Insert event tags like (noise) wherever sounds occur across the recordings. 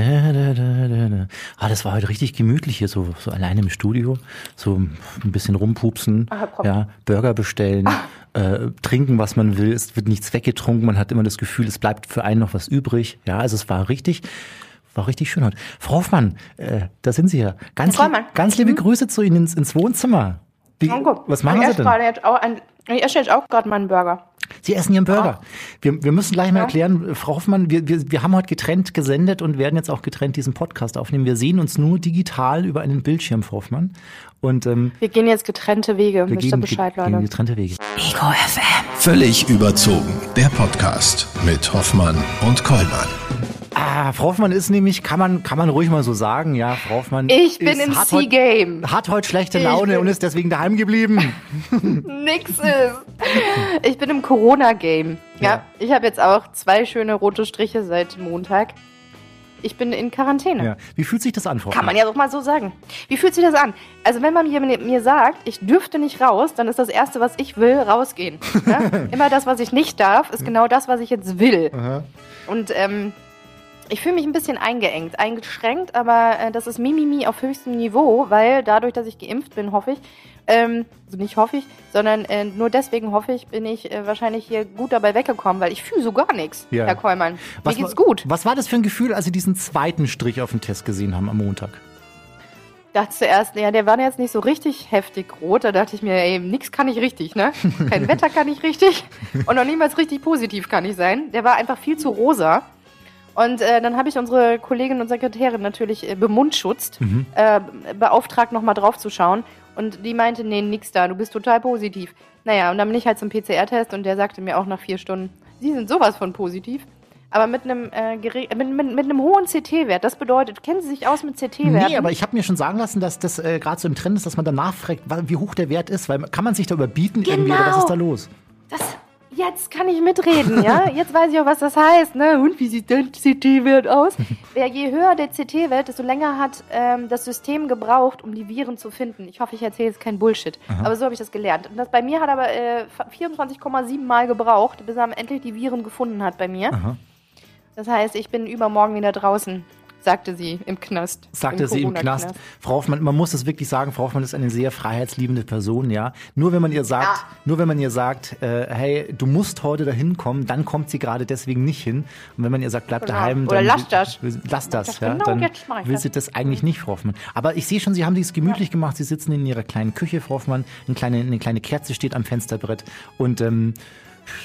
Da, da, da. Ah, das war heute richtig gemütlich hier, so, so alleine im Studio. So ein bisschen rumpupsen, Ah, komm. ja, Burger bestellen, äh, trinken, was man will. Es wird nichts weggetrunken. Man hat immer das Gefühl, es bleibt für einen noch was übrig. Ja, also es war richtig, war richtig schön heute. Frau Hoffmann, äh, da sind Sie ja. Ganz, Hoffmann. ganz liebe Grüße zu Ihnen ins, ins Wohnzimmer. Wie, was machen ich Sie denn? gerade jetzt auch ein, ich esse jetzt auch gerade meinen Burger. Sie essen Ihren Burger. Wir, wir müssen gleich mal erklären, Frau Hoffmann, wir, wir, wir haben heute getrennt gesendet und werden jetzt auch getrennt diesen Podcast aufnehmen. Wir sehen uns nur digital über einen Bildschirm, Frau Hoffmann. Und ähm, Wir gehen jetzt getrennte Wege. wir gehen, Bescheid, ge- gehen Leute. getrennte Wege. Ego FM. Völlig überzogen. Der Podcast mit Hoffmann und Kollmann. Ah, Frau Hoffmann ist nämlich, kann man, kann man ruhig mal so sagen, ja, Frau Hoffmann. Ich bin ist, im hat heut- C-Game. Hat heute schlechte Laune und ist deswegen daheim geblieben. (laughs) Nix ist. Ich bin im Corona-Game. Ja. Ja. Ich habe jetzt auch zwei schöne rote Striche seit Montag. Ich bin in Quarantäne. Ja. Wie fühlt sich das an, Frau Kann man ja doch mal so sagen. Wie fühlt sich das an? Also wenn man mir, mir sagt, ich dürfte nicht raus, dann ist das Erste, was ich will, rausgehen. Ja? (laughs) Immer das, was ich nicht darf, ist genau das, was ich jetzt will. Und ähm, ich fühle mich ein bisschen eingeengt, eingeschränkt, aber äh, das ist Mimimi auf höchstem Niveau, weil dadurch, dass ich geimpft bin, hoffe ich, ähm, also nicht hoffe ich, sondern äh, nur deswegen hoffe ich, bin ich äh, wahrscheinlich hier gut dabei weggekommen, weil ich fühle so gar nichts, Ja. Herr Kollmann. Was Mir geht's war- gut. Was war das für ein Gefühl, als Sie diesen zweiten Strich auf dem Test gesehen haben am Montag? dachte zuerst, ja, der war jetzt nicht so richtig heftig rot. Da dachte ich mir, ey, nix kann ich richtig, ne? (laughs) Kein Wetter kann ich richtig und noch niemals richtig positiv kann ich sein. Der war einfach viel zu rosa. Und äh, dann habe ich unsere Kollegin und Sekretärin natürlich äh, bemundschutzt, äh, beauftragt, nochmal drauf zu schauen. Und die meinte, nee, nix da, du bist total positiv. Naja, und dann bin ich halt zum PCR-Test und der sagte mir auch nach vier Stunden, Sie sind sowas von positiv. Aber mit einem, äh, gere- mit, mit, mit einem hohen CT-Wert. Das bedeutet, kennen Sie sich aus mit CT-Werten? Nee, aber ich habe mir schon sagen lassen, dass das äh, gerade so im Trend ist, dass man danach fragt, wie hoch der Wert ist, weil kann man sich da überbieten irgendwie oder was Genau. ist da los? Das, jetzt kann ich mitreden, ja? (laughs) Jetzt weiß ich auch, was das heißt, ne? Und wie sieht dein CT-Wert aus? (laughs) Wer je höher der CT-Wert, desto länger hat ähm, das System gebraucht, um die Viren zu finden. Ich hoffe, ich erzähle jetzt keinen Bullshit. Aber so habe ich das gelernt. Und das bei mir hat aber äh, 24,7 Mal gebraucht, bis er endlich die Viren gefunden hat bei mir. Aha. Das heißt, ich bin übermorgen wieder draußen, sagte sie im Knast. Sagte sie im Knast. Frau Hoffmann, man muss es wirklich sagen, Frau Hoffmann ist eine sehr freiheitsliebende Person, ja. Nur wenn man ihr sagt, Ja. nur wenn man ihr sagt, äh, hey, du musst heute dahin kommen, dann kommt sie gerade deswegen nicht hin. Und wenn man ihr sagt, bleib Genau. daheim, Oder dann lass das. Lass das, das ja. genau, dann jetzt mach ich will das. sie das eigentlich nicht, Frau Hoffmann. Aber ich sehe schon, Sie haben dies gemütlich gemacht. Sie sitzen in Ihrer kleinen Küche, Frau Hoffmann. Eine kleine, eine kleine Kerze steht am Fensterbrett und ähm,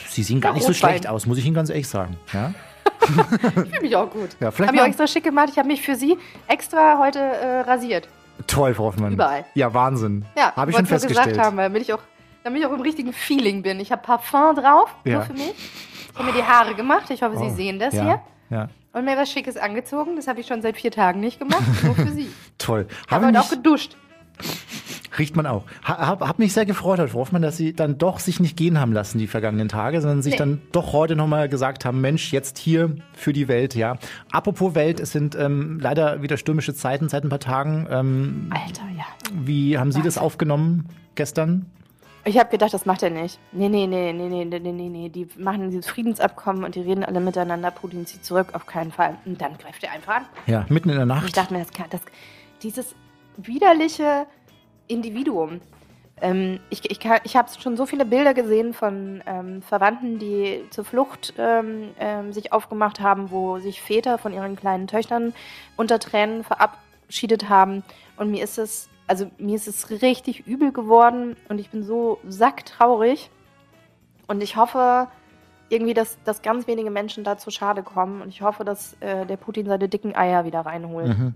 Sie sehen gar Ja, nicht so schlecht aus, muss ich Ihnen ganz ehrlich sagen. Ja? Fühle mich auch gut. Ja, vielleicht Habe ich auch extra schick gemacht. Ich habe mich für Sie extra heute äh, rasiert. Toll, Frau Hoffmann. Überall. Ja, Wahnsinn. Ja, habe ich schon festgestellt. gesagt haben, damit ich auch, damit ich auch im richtigen Feeling bin. Ich habe Parfum drauf, Ja. nur für mich. Ich habe mir die Haare gemacht. Ich hoffe, Oh, Sie sehen das ja, hier. Ja, Und mir was Schickes angezogen. Das habe ich schon seit vier Tagen nicht gemacht. Nur für Sie. (laughs) toll. Ich habe heute auch geduscht. Riecht man auch. Hab, hab mich sehr gefreut Herr Wolfmann, dass Sie dann doch sich nicht gehen haben lassen die vergangenen Tage, sondern sich nee. dann doch heute nochmal gesagt haben, Mensch, jetzt hier für die Welt, ja. Apropos Welt, es sind ähm, leider wieder stürmische Zeiten seit ein paar Tagen. Ähm, Alter, ja. Wie haben Sie Wahnsinn. das aufgenommen gestern? Ich habe gedacht, das macht er nicht. Nee, nee, nee, nee, nee, nee, nee, nee. Die machen dieses Friedensabkommen und die reden alle miteinander. Putin zieht zurück, auf keinen Fall. Und dann greift er einfach an. Ja, mitten in der Nacht. Und ich dachte mir, das kann, das, dieses widerliche, Individuum. Ähm, ich ich, ich habe schon so viele Bilder gesehen von ähm, Verwandten, die zur Flucht ähm, ähm, sich aufgemacht haben, wo sich Väter von ihren kleinen Töchtern unter Tränen verabschiedet haben. Und mir ist es, also mir ist es richtig übel geworden und ich bin so sacktraurig. Und ich hoffe irgendwie, dass, dass ganz wenige Menschen da zu Schade kommen. Und ich hoffe, dass äh, der Putin seine dicken Eier wieder reinholt. Mhm.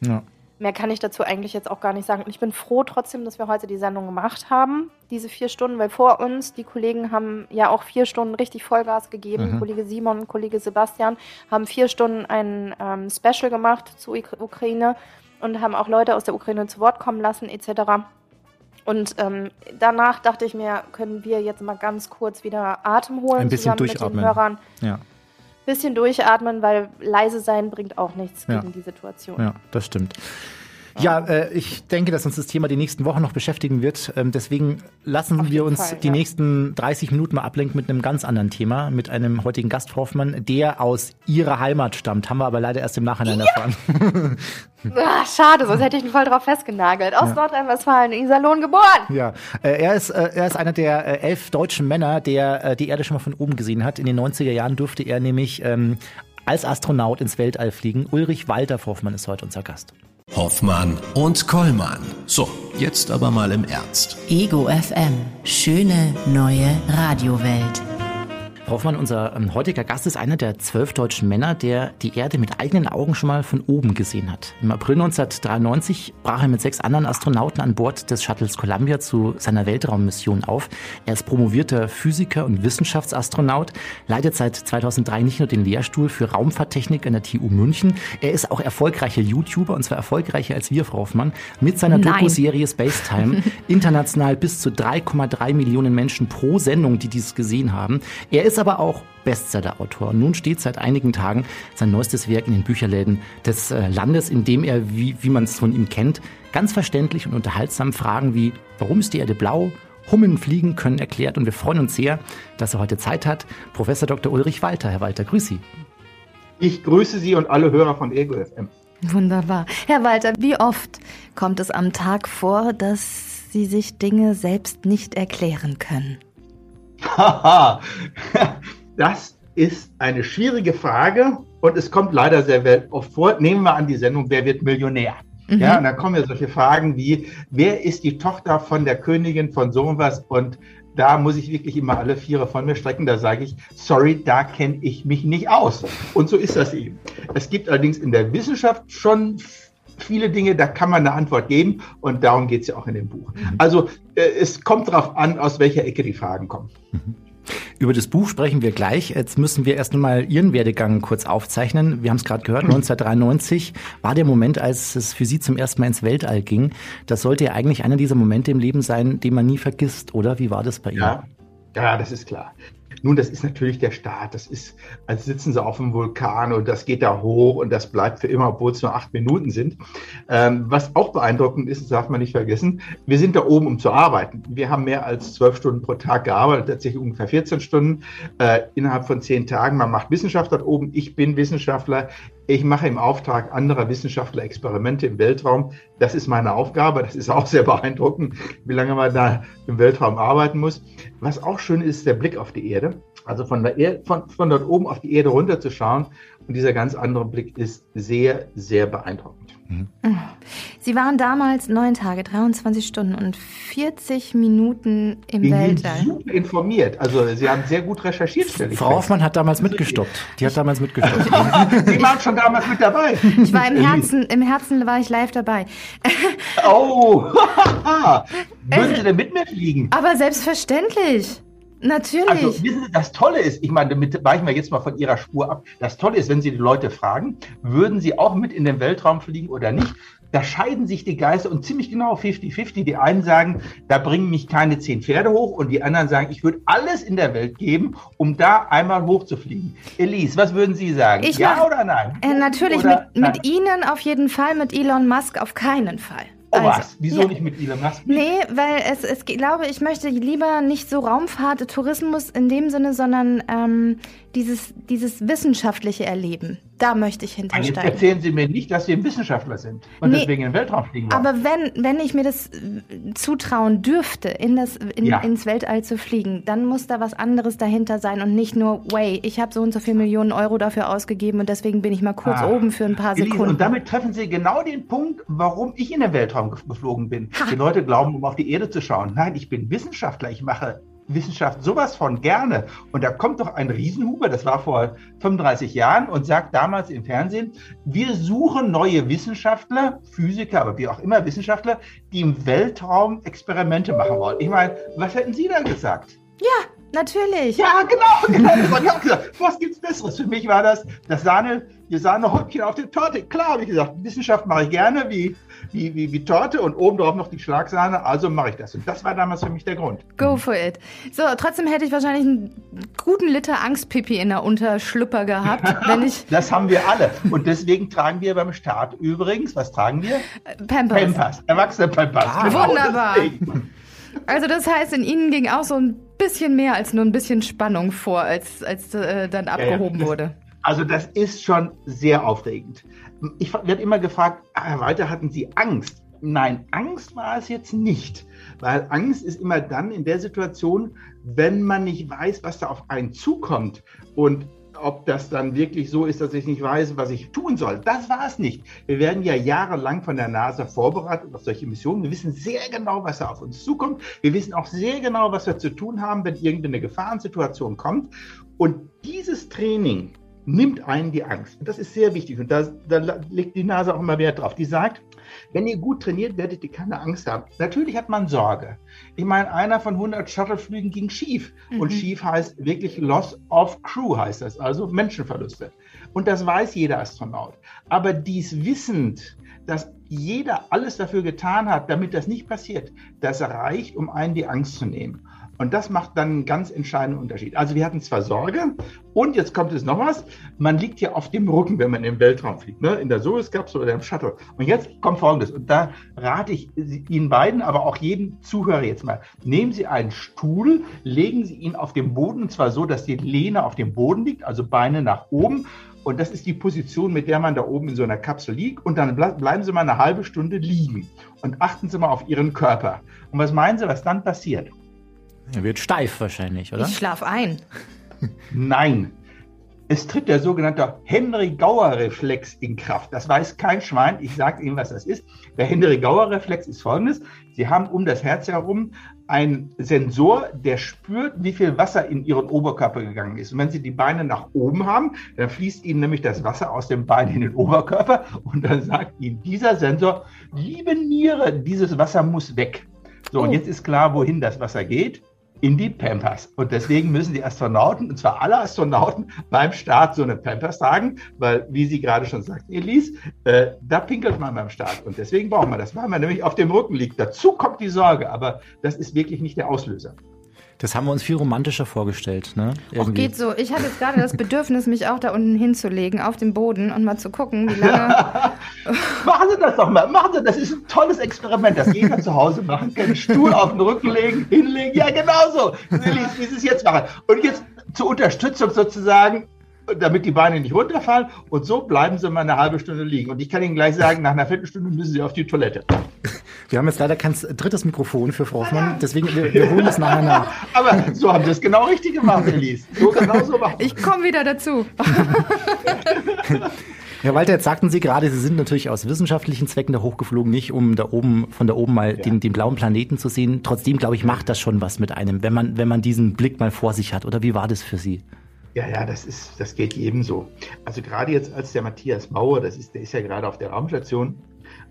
Ja. Mehr kann ich dazu eigentlich jetzt auch gar nicht sagen. Und ich bin froh trotzdem, dass wir heute die Sendung gemacht haben, diese vier Stunden, weil vor uns, die Kollegen haben ja auch vier Stunden richtig Vollgas gegeben. Mhm. Kollege Simon Kollege Sebastian haben vier Stunden ein ähm, Special gemacht zur Uk- Ukraine und haben auch Leute aus der Ukraine zu Wort kommen lassen, etc. Und ähm, danach dachte ich mir, können wir jetzt mal ganz kurz wieder Atem holen. Ein bisschen zusammen mit durchatmen. den Hörern. Ja, Bisschen durchatmen, weil leise sein bringt auch nichts Ja. gegen die Situation. ja, das stimmt. Ja, äh, ich denke, dass uns das Thema die nächsten Wochen noch beschäftigen wird. Ähm, deswegen lassen Auf wir uns Fall, die ja. nächsten 30 Minuten mal ablenken mit einem ganz anderen Thema, mit einem heutigen Gast, Frau Hoffmann, der aus Ihrer Heimat stammt. Haben wir aber leider erst im Nachhinein ja. erfahren. Ach, (laughs) schade, sonst hätte ich ihn voll drauf festgenagelt. Aus ja. Nordrhein-Westfalen, in Iserlohn geboren. Ja, äh, er, ist, äh, er ist einer der äh, elf deutschen Männer, der die Erde schon mal von oben gesehen hat. In den 90er Jahren durfte er nämlich ähm, als Astronaut ins Weltall fliegen. Ulrich Walter Hoffmann ist heute unser Gast. Hoffmann und Kollmann. So, jetzt aber mal im Ernst. Ego FM. Schöne neue Radiowelt. Hoffmann, unser ähm, heutiger Gast ist einer der zwölf deutschen Männer, der die Erde mit eigenen Augen schon mal von oben gesehen hat. Im April 1993 brach er mit sechs anderen Astronauten an Bord des Shuttles Columbia zu seiner Weltraummission auf. Er ist promovierter Physiker und Wissenschaftsastronaut, leitet seit 2003 nicht nur den Lehrstuhl für Raumfahrttechnik an der TU München, er ist auch erfolgreicher YouTuber und zwar erfolgreicher als wir, Frau Hoffmann, mit seiner Doku-Serie Spacetime. (laughs) international bis zu 3,3 Millionen Menschen pro Sendung, die dies gesehen haben. Er ist aber auch Bestseller-Autor. Und nun steht seit einigen Tagen sein neuestes Werk in den Bücherläden des äh, Landes, in dem er, wie, wie man es von ihm kennt, ganz verständlich und unterhaltsam Fragen wie, warum ist die Erde blau? Hummeln fliegen können erklärt und wir freuen uns sehr, dass er heute Zeit hat. Professor Dr. Ulrich Walter. Herr Walter, grüß Sie. Ich grüße Sie und alle Hörer von Ego FM. Wunderbar. Herr Walter, wie oft kommt es am Tag vor, dass Sie sich Dinge selbst nicht erklären können? Haha, (laughs) das ist eine schwierige Frage und es kommt leider sehr oft vor. Nehmen wir an die Sendung Wer wird Millionär? Mhm. Ja, und dann kommen ja solche Fragen wie, wer ist die Tochter von der Königin von so was? Und da muss ich wirklich immer alle Viere von mir strecken. Da sage ich, sorry, da kenne ich mich nicht aus. Und so ist das eben. Es gibt allerdings in der Wissenschaft schon viele Dinge, da kann man eine Antwort geben und darum geht es ja auch in dem Buch. Mhm. Also äh, es kommt darauf an, aus welcher Ecke die Fragen kommen. Mhm. Über das Buch sprechen wir gleich. Jetzt müssen wir erst einmal Ihren Werdegang kurz aufzeichnen. Wir haben es gerade gehört, 1993 war der Moment, als es für Sie zum ersten Mal ins Weltall ging. Das sollte ja eigentlich einer dieser Momente im Leben sein, den man nie vergisst, oder? Wie war das bei Ihnen? Ja, ja das ist klar. Nun, das ist natürlich der Start. Das ist, als sitzen sie auf dem Vulkan und das geht da hoch und das bleibt für immer, obwohl es nur acht Minuten sind. Ähm, was auch beeindruckend ist, das darf man nicht vergessen, wir sind da oben, um zu arbeiten. Wir haben mehr als zwölf Stunden pro Tag gearbeitet, tatsächlich ungefähr 14 Stunden äh, innerhalb von zehn Tagen. Man macht Wissenschaft dort oben. Ich bin Wissenschaftler. Ich mache im Auftrag anderer Wissenschaftler Experimente im Weltraum. Das ist meine Aufgabe. Das ist auch sehr beeindruckend, wie lange man da im Weltraum arbeiten muss. Was auch schön ist, der Blick auf die Erde. Also von, Erde, von, von dort oben auf die Erde runterzuschauen. Und dieser ganz andere Blick ist sehr, sehr beeindruckend. Mhm. Sie waren damals neun Tage, 23 Stunden und 40 Minuten im ich Weltall. Super informiert. Also Sie haben sehr gut recherchiert, stelle ich Frau Hoffmann hat damals mitgestoppt. Die hat damals mitgestoppt. (laughs) Sie waren schon damals mit dabei. Ich war im Herzen, im Herzen war ich live dabei. Oh, (laughs) (laughs) würden Sie denn mit mir fliegen? Aber selbstverständlich. Natürlich. Also wissen Sie, das Tolle ist, ich meine, damit weichen wir jetzt mal von Ihrer Spur ab. Das Tolle ist, wenn Sie die Leute fragen, würden Sie auch mit in den Weltraum fliegen oder nicht? Da scheiden sich die Geister und ziemlich genau 50-50. Die einen sagen, da bringen mich keine zehn Pferde hoch und die anderen sagen, ich würde alles in der Welt geben, um da einmal hochzufliegen. Elise, was würden Sie sagen? Ich ja mach, oder nein? Äh, natürlich, oder mit, nein? mit Ihnen auf jeden Fall, mit Elon Musk auf keinen Fall. Oh also, was? Wieso ja. nicht mit Elon Musk? Nee, weil es, es glaube, ich möchte lieber nicht so Raumfahrt, Tourismus in dem Sinne, sondern ähm, dieses, dieses wissenschaftliche Erleben. Da möchte ich hintersteigen. Jetzt erzählen Sie mir nicht, dass Sie ein Wissenschaftler sind und nee, deswegen in den Weltraum fliegen wollen. Aber wenn, wenn ich mir das äh, zutrauen dürfte, in das, in, ja. ins Weltall zu fliegen, dann muss da was anderes dahinter sein und nicht nur, way, ich habe so und so viele Millionen Euro dafür ausgegeben und deswegen bin ich mal kurz ah. oben für ein paar Sekunden. Und damit treffen Sie genau den Punkt, warum ich in den Weltraum geflogen bin. Ha. Die Leute glauben, um auf die Erde zu schauen. Nein, ich bin Wissenschaftler, ich mache Wissenschaft sowas von gerne. Und da kommt doch ein Riesenhuber, das war vor 35 Jahren, und sagt damals im Fernsehen, wir suchen neue Wissenschaftler, Physiker, aber wie auch immer Wissenschaftler, die im Weltraum Experimente machen wollen. Ich meine, was hätten Sie da gesagt? Ja, Natürlich. Ja, genau, genau. Habe ich auch gesagt. Was gibt's Besseres? Für mich war das das Sahne, die Sahnehäubchen auf der Torte. Klar, habe ich gesagt, Wissenschaft mache ich gerne, wie, wie, wie, wie Torte und obendrauf noch die Schlagsahne. Also mache ich das. Und das war damals für mich der Grund. Go for it. So, trotzdem hätte ich wahrscheinlich einen guten Liter Angstpipi in der Unterschlüpper gehabt, (laughs) wenn ich. das haben wir alle. Und deswegen tragen wir beim Start übrigens, was tragen wir? Pampers. Pampers. Erwachsene Pampers. Ah, genau wunderbar. Deswegen. Also das heißt, in Ihnen ging auch so ein bisschen mehr als nur ein bisschen Spannung vor, als, als äh, dann abgehoben ja, ja. wurde. Also das ist schon sehr aufregend. Ich werde immer gefragt, Herr Walter, hatten Sie Angst? Nein, Angst war es jetzt nicht, weil Angst ist immer dann in der Situation, wenn man nicht weiß, was da auf einen zukommt. Und ob das dann wirklich so ist, dass ich nicht weiß, was ich tun soll. Das war es nicht. Wir werden ja jahrelang von der NASA vorbereitet auf solche Missionen. Wir wissen sehr genau, was da auf uns zukommt. Wir wissen auch sehr genau, was wir zu tun haben, wenn irgendeine Gefahrensituation kommt. Und dieses Training nimmt einen die Angst. Das ist sehr wichtig. Und da, da legt die NASA auch immer Wert drauf. Die sagt, wenn ihr gut trainiert, werdet ihr keine Angst haben. Natürlich hat man Sorge. Ich meine, einer von 100 Shuttleflügen ging schief. Mhm. Und schief heißt wirklich Loss of Crew, heißt das, also Menschenverluste. Und das weiß jeder Astronaut. Aber dies wissend, dass jeder alles dafür getan hat, damit das nicht passiert, das reicht, um einen die Angst zu nehmen. Und das macht dann einen ganz entscheidenden Unterschied. Also wir hatten zwar Sorge und jetzt kommt es noch was, man liegt ja auf dem Rücken, wenn man im Weltraum fliegt, ne? in der Soyuz-Kapsel oder im Shuttle. Und jetzt kommt Folgendes, und da rate ich Ihnen beiden, aber auch jedem Zuhörer jetzt mal, nehmen Sie einen Stuhl, legen Sie ihn auf den Boden, und zwar so, dass die Lehne auf dem Boden liegt, also Beine nach oben. Und das ist die Position, mit der man da oben in so einer Kapsel liegt. Und dann bleiben Sie mal eine halbe Stunde liegen und achten Sie mal auf Ihren Körper. Und was meinen Sie, was dann passiert? Er wird steif wahrscheinlich, oder? Ich schlaf ein. Nein. Es tritt der sogenannte Henry-Gauer-Reflex in Kraft. Das weiß kein Schwein. Ich sage Ihnen, was das ist. Der Henry-Gauer-Reflex ist folgendes. Sie haben um das Herz herum einen Sensor, der spürt, wie viel Wasser in Ihren Oberkörper gegangen ist. Und wenn Sie die Beine nach oben haben, dann fließt Ihnen nämlich das Wasser aus dem Bein in den Oberkörper. Und dann sagt Ihnen dieser Sensor, liebe Niere, dieses Wasser muss weg. So, oh. und jetzt ist klar, wohin das Wasser geht in die Pampers. Und deswegen müssen die Astronauten, und zwar alle Astronauten, beim Start so eine Pampers tragen, weil, wie Sie gerade schon sagten, Elise, äh, da pinkelt man beim Start. Und deswegen brauchen wir das, weil man nämlich auf dem Rücken liegt. Dazu kommt die Sorge, aber das ist wirklich nicht der Auslöser. Das haben wir uns viel romantischer vorgestellt, ne? Auch geht so. Ich hatte jetzt gerade das (laughs) Bedürfnis, mich auch da unten hinzulegen, auf dem Boden und mal zu gucken, wie lange. (laughs) machen Sie das doch mal. Machen Sie das. ist ein tolles Experiment, das jeder zu Hause machen kann. Stuhl auf den Rücken legen, hinlegen. Ja, genau so. Wie Sie es jetzt machen. Und jetzt zur Unterstützung sozusagen damit die Beine nicht runterfallen. Und so bleiben sie mal eine halbe Stunde liegen. Und ich kann Ihnen gleich sagen, nach einer Viertelstunde müssen Sie auf die Toilette. Wir haben jetzt leider kein drittes Mikrofon für Frau Hoffmann, deswegen wir, wir holen es nachher nach. (laughs) Aber so haben Sie es genau richtig gemacht, Elise. So genau so machen Ich komme wieder dazu. (laughs) Herr Walter, jetzt sagten Sie gerade, Sie sind natürlich aus wissenschaftlichen Zwecken da hochgeflogen, nicht um da oben, von da oben mal ja. den, den blauen Planeten zu sehen. Trotzdem, glaube ich, macht das schon was mit einem, wenn man, wenn man diesen Blick mal vor sich hat. Oder wie war das für Sie? Ja, ja, das ist, das geht jedem so. Also gerade jetzt als der Matthias Mauer, das ist, der ist ja gerade auf der Raumstation,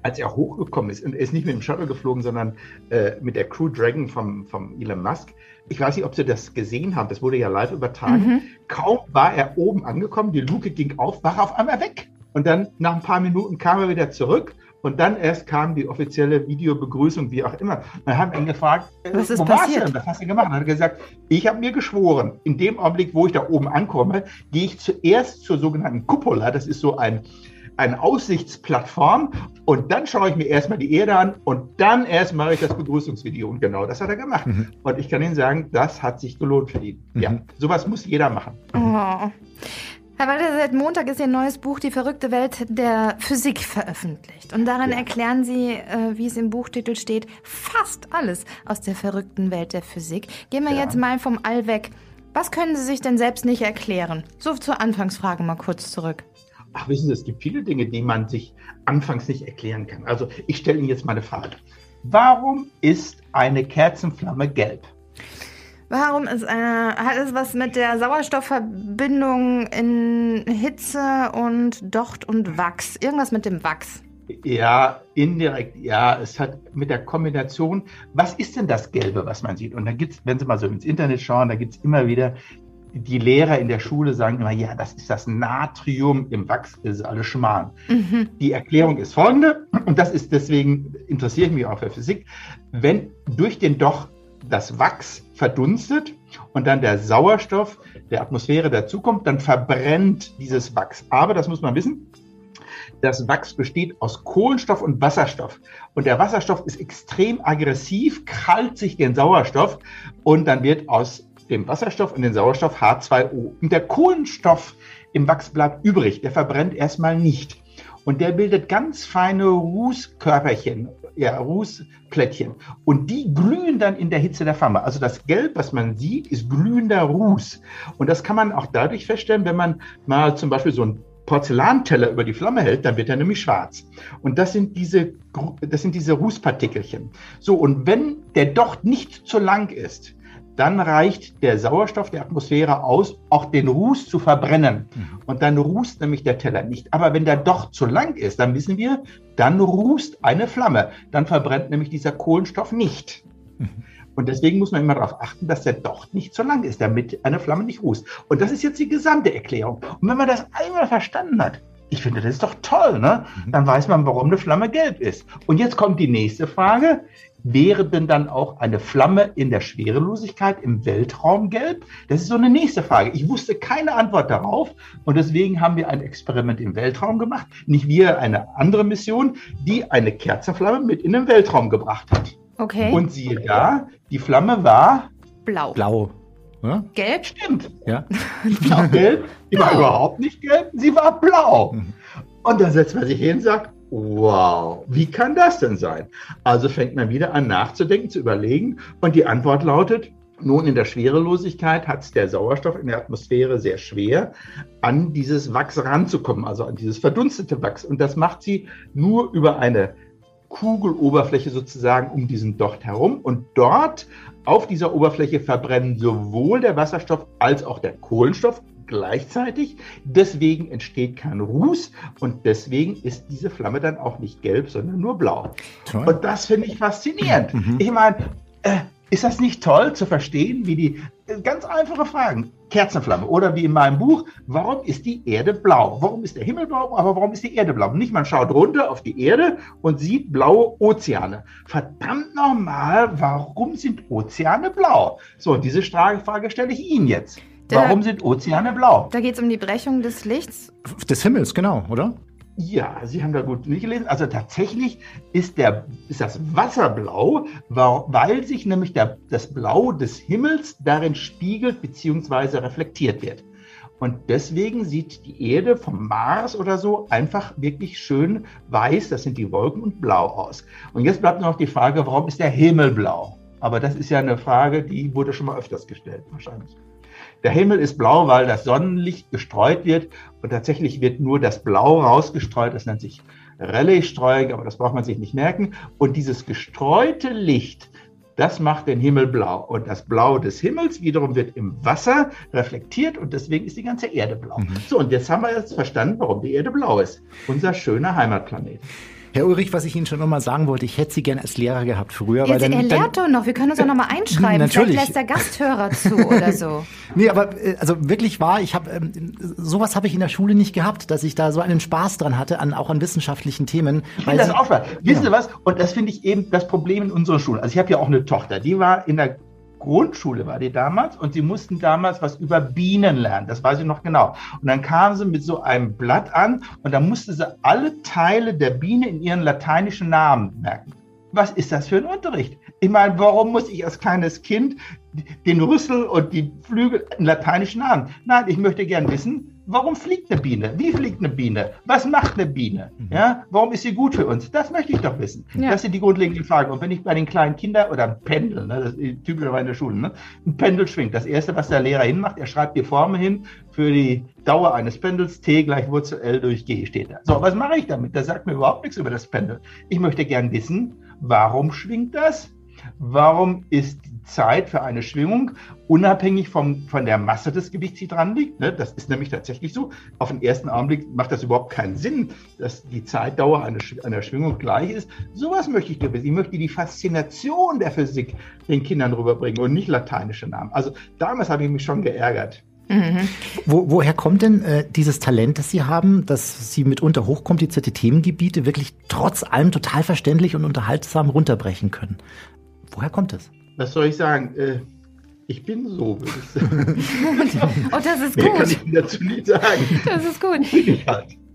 als er hochgekommen ist, und er ist nicht mit dem Shuttle geflogen, sondern äh, mit der Crew Dragon vom, vom Elon Musk. Ich weiß nicht, ob Sie das gesehen haben, das wurde ja live übertragen. Mhm. Kaum war er oben angekommen, die Luke ging auf, war er auf einmal weg. Und dann nach ein paar Minuten kam er wieder zurück und dann erst kam die offizielle Videobegrüßung, wie auch immer. Wir haben ihn gefragt, was ist wo passiert? warst du denn? Was hast du gemacht? Er hat gesagt, ich habe mir geschworen, in dem Augenblick, wo ich da oben ankomme, gehe ich zuerst zur sogenannten Cupola. Das ist so ein, eine Aussichtsplattform. Und dann schaue ich mir erstmal die Erde an und dann erst mache ich das Begrüßungsvideo. Und genau das hat er gemacht. Mhm. Und ich kann Ihnen sagen, das hat sich gelohnt für ihn. Mhm. Ja, sowas muss jeder machen. Oh. Herr Walter, seit Montag ist Ihr neues Buch Die verrückte Welt der Physik veröffentlicht. Und darin ja. erklären Sie, äh, wie es im Buchtitel steht, fast alles aus der verrückten Welt der Physik. Gehen wir ja. jetzt mal vom All weg. Was können Sie sich denn selbst nicht erklären? So zur Anfangsfrage mal kurz zurück. Ach, wissen Sie, es gibt viele Dinge, die man sich anfangs nicht erklären kann. Also ich stelle Ihnen jetzt mal eine Frage. Warum ist eine Kerzenflamme gelb? Warum ist eine, hat es was mit der Sauerstoffverbindung in Hitze und Docht und Wachs? Irgendwas mit dem Wachs. Ja, indirekt, ja. Es hat mit der Kombination, was ist denn das Gelbe, was man sieht? Und da gibt's, wenn Sie mal so ins Internet schauen, da gibt's immer wieder, die Lehrer in der Schule sagen immer, ja, das ist das Natrium im Wachs, das ist alles Schmarrn. Mhm. Die Erklärung ist folgende, und das ist deswegen, interessiere ich mich auch für Physik, wenn durch den Doch das Wachs verdunstet und dann der Sauerstoff der Atmosphäre dazukommt, dann verbrennt dieses Wachs. Aber, das muss man wissen, das Wachs besteht aus Kohlenstoff und Wasserstoff. Und der Wasserstoff ist extrem aggressiv, krallt sich den Sauerstoff und dann wird aus dem Wasserstoff und dem Sauerstoff H2O. Und der Kohlenstoff im Wachs bleibt übrig, der verbrennt erstmal nicht. Und der bildet ganz feine Rußkörperchen, ja, Rußplättchen. Und die glühen dann in der Hitze der Flamme. Also das Gelb, was man sieht, ist glühender Ruß. Und das kann man auch dadurch feststellen, wenn man mal zum Beispiel so ein Porzellanteller über die Flamme hält, dann wird er nämlich schwarz. Und das sind diese, das sind diese Rußpartikelchen. So, und wenn der Docht nicht zu lang ist, dann reicht der Sauerstoff der Atmosphäre aus, auch den Ruß zu verbrennen. Mhm. Und dann rußt nämlich der Teller nicht. Aber wenn der Docht zu lang ist, dann wissen wir, dann rußt eine Flamme. Dann verbrennt nämlich dieser Kohlenstoff nicht. Mhm. Und deswegen muss man immer darauf achten, dass der Docht nicht zu lang ist, damit eine Flamme nicht rußt. Und das ist jetzt die gesamte Erklärung. Und wenn man das einmal verstanden hat, ich finde, das ist doch toll, ne? Mhm. Dann weiß man, warum eine Flamme gelb ist. Und jetzt kommt die nächste Frage. Wäre denn dann auch eine Flamme in der Schwerelosigkeit im Weltraum gelb? Das ist so eine nächste Frage. Ich wusste keine Antwort darauf und deswegen haben wir ein Experiment im Weltraum gemacht. Nicht wir, eine andere Mission, die eine Kerzenflamme mit in den Weltraum gebracht hat. Okay. Und siehe da, die Flamme war blau. Blau. Ja? Gelb? Stimmt. Ja. (laughs) blau. Gelb? Die war überhaupt nicht gelb, sie war blau. Mhm. Und dann setzt man sich hin und sagt, wow, wie kann das denn sein? Also fängt man wieder an nachzudenken, zu überlegen und die Antwort lautet, nun, in der Schwerelosigkeit hat es der Sauerstoff in der Atmosphäre sehr schwer, an dieses Wachs ranzukommen, also an dieses verdunstete Wachs. Und das macht sie nur über eine Kugeloberfläche sozusagen um diesen Docht herum. Und dort auf dieser Oberfläche verbrennen sowohl der Wasserstoff als auch der Kohlenstoff gleichzeitig. Deswegen entsteht kein Ruß und deswegen ist diese Flamme dann auch nicht gelb, sondern nur blau. Toll. Und das finde ich faszinierend. Mhm. Ich meine, äh, ist das nicht toll zu verstehen, wie die äh, ganz einfache Fragen, Kerzenflamme oder wie in meinem Buch, warum ist die Erde blau? Warum ist der Himmel blau, aber warum ist die Erde blau? Nicht man schaut runter auf die Erde und sieht blaue Ozeane. Verdammt nochmal, warum sind Ozeane blau? So, diese Frage stelle ich Ihnen jetzt. Warum sind Ozeane blau? Da geht es um die Brechung des Lichts. Des Himmels, genau, oder? Ja, Sie haben da gut nicht gelesen. Also tatsächlich ist, der, ist das Wasser blau, weil sich nämlich der, das Blau des Himmels darin spiegelt bzw. reflektiert wird. Und deswegen sieht die Erde vom Mars oder so einfach wirklich schön weiß, das sind die Wolken, und blau aus. Und jetzt bleibt noch die Frage, warum ist der Himmel blau? Aber das ist ja eine Frage, die wurde schon mal öfters gestellt, wahrscheinlich. Der Himmel ist blau, weil das Sonnenlicht gestreut wird und tatsächlich wird nur das Blau rausgestreut. Das nennt sich Rallye-Streuung, aber das braucht man sich nicht merken. Und dieses gestreute Licht, das macht den Himmel blau. Und das Blau des Himmels wiederum wird im Wasser reflektiert und deswegen ist die ganze Erde blau. Mhm. So, und jetzt haben wir jetzt verstanden, warum die Erde blau ist. Unser schöner Heimatplanet. Herr Ulrich, was ich Ihnen schon nochmal sagen wollte, ich hätte Sie gerne als Lehrer gehabt früher. Jetzt, dann, er lehrt doch noch, wir können uns auch nochmal einschreiben. Natürlich. Vielleicht lässt der Gasthörer zu oder so. (laughs) nee, aber äh, also wirklich wahr, ich habe ähm, sowas habe ich in der Schule nicht gehabt, dass ich da so einen Spaß dran hatte, an, auch an wissenschaftlichen Themen. Ich finde das auch. Wissen Sie was? Und das finde ich eben das Problem in unserer Schule. Also ich habe ja auch eine Tochter, die war in der Grundschule war die damals und sie mussten damals was über Bienen lernen. Das weiß ich noch genau. Und dann kamen sie mit so einem Blatt an und da musste sie alle Teile der Biene in ihren lateinischen Namen merken. Was ist das für ein Unterricht? Ich meine, warum muss ich als kleines Kind den Rüssel und die Flügel in lateinischen Namen? Nein, ich möchte gern wissen, Warum fliegt eine Biene? Wie fliegt eine Biene? Was macht eine Biene? Mhm. Ja, warum ist sie gut für uns? Das möchte ich doch wissen. Ja. Das sind die grundlegenden Fragen. Und wenn ich bei den kleinen Kindern oder ein Pendel, ne, das ist typischerweise in der Schule, ne, ein Pendel schwingt, das erste, was der Lehrer hinmacht, er schreibt die Formel hin für die Dauer eines Pendels, T gleich Wurzel L durch G steht da. So, was mache ich damit? Das sagt mir überhaupt nichts über das Pendel. Ich möchte gern wissen, warum schwingt das? warum ist Zeit für eine Schwingung unabhängig vom, von der Masse des Gewichts, die dran liegt. Ne? Das ist nämlich tatsächlich so. Auf den ersten Augenblick macht das überhaupt keinen Sinn, dass die Zeitdauer einer, einer Schwingung gleich ist. Sowas möchte ich dir wissen. Ich möchte die Faszination der Physik den Kindern rüberbringen und nicht lateinische Namen. Also damals habe ich mich schon geärgert. Mhm. Wo, woher kommt denn äh, dieses Talent, das Sie haben, dass Sie mitunter hochkomplizierte Themengebiete wirklich trotz allem total verständlich und unterhaltsam runterbrechen können? Woher kommt das? Was soll ich sagen? Äh, ich bin so, würde ich sagen. (laughs) oh, das ist Mehr gut. kann ich dazu nicht sagen. Das ist gut.